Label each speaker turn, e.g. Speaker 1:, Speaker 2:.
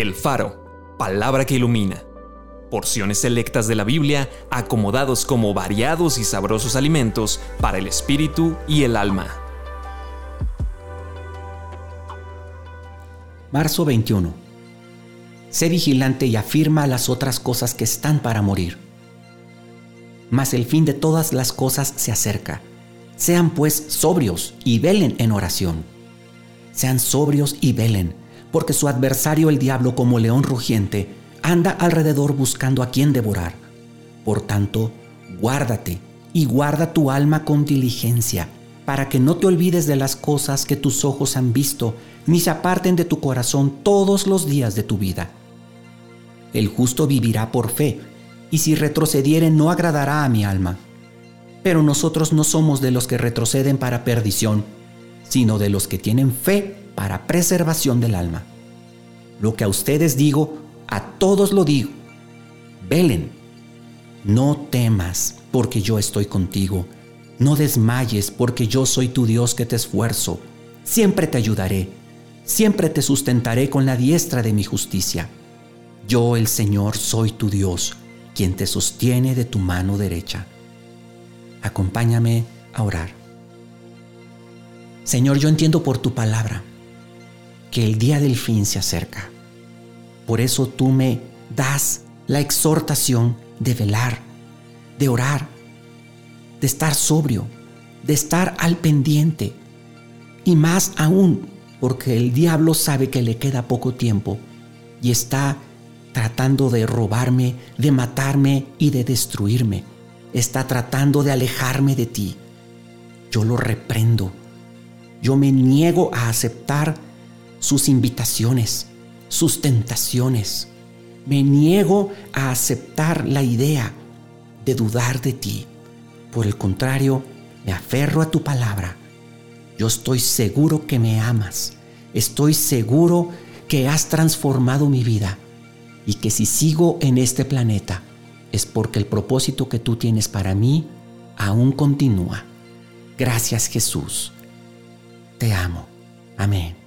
Speaker 1: El Faro, palabra que ilumina. Porciones selectas de la Biblia acomodados como variados y sabrosos alimentos para el espíritu y el alma.
Speaker 2: Marzo 21. Sé vigilante y afirma las otras cosas que están para morir. Mas el fin de todas las cosas se acerca. Sean pues sobrios y velen en oración. Sean sobrios y velen porque su adversario el diablo como león rugiente anda alrededor buscando a quien devorar. Por tanto, guárdate y guarda tu alma con diligencia, para que no te olvides de las cosas que tus ojos han visto, ni se aparten de tu corazón todos los días de tu vida. El justo vivirá por fe, y si retrocediere no agradará a mi alma. Pero nosotros no somos de los que retroceden para perdición, sino de los que tienen fe para preservación del alma. Lo que a ustedes digo, a todos lo digo. Velen. No temas, porque yo estoy contigo. No desmayes, porque yo soy tu Dios que te esfuerzo. Siempre te ayudaré. Siempre te sustentaré con la diestra de mi justicia. Yo, el Señor, soy tu Dios, quien te sostiene de tu mano derecha. Acompáñame a orar. Señor, yo entiendo por tu palabra que el día del fin se acerca. Por eso tú me das la exhortación de velar, de orar, de estar sobrio, de estar al pendiente. Y más aún porque el diablo sabe que le queda poco tiempo y está tratando de robarme, de matarme y de destruirme. Está tratando de alejarme de ti. Yo lo reprendo. Yo me niego a aceptar sus invitaciones, sus tentaciones. Me niego a aceptar la idea de dudar de ti. Por el contrario, me aferro a tu palabra. Yo estoy seguro que me amas. Estoy seguro que has transformado mi vida y que si sigo en este planeta es porque el propósito que tú tienes para mí aún continúa. Gracias Jesús. Te amo. Amén.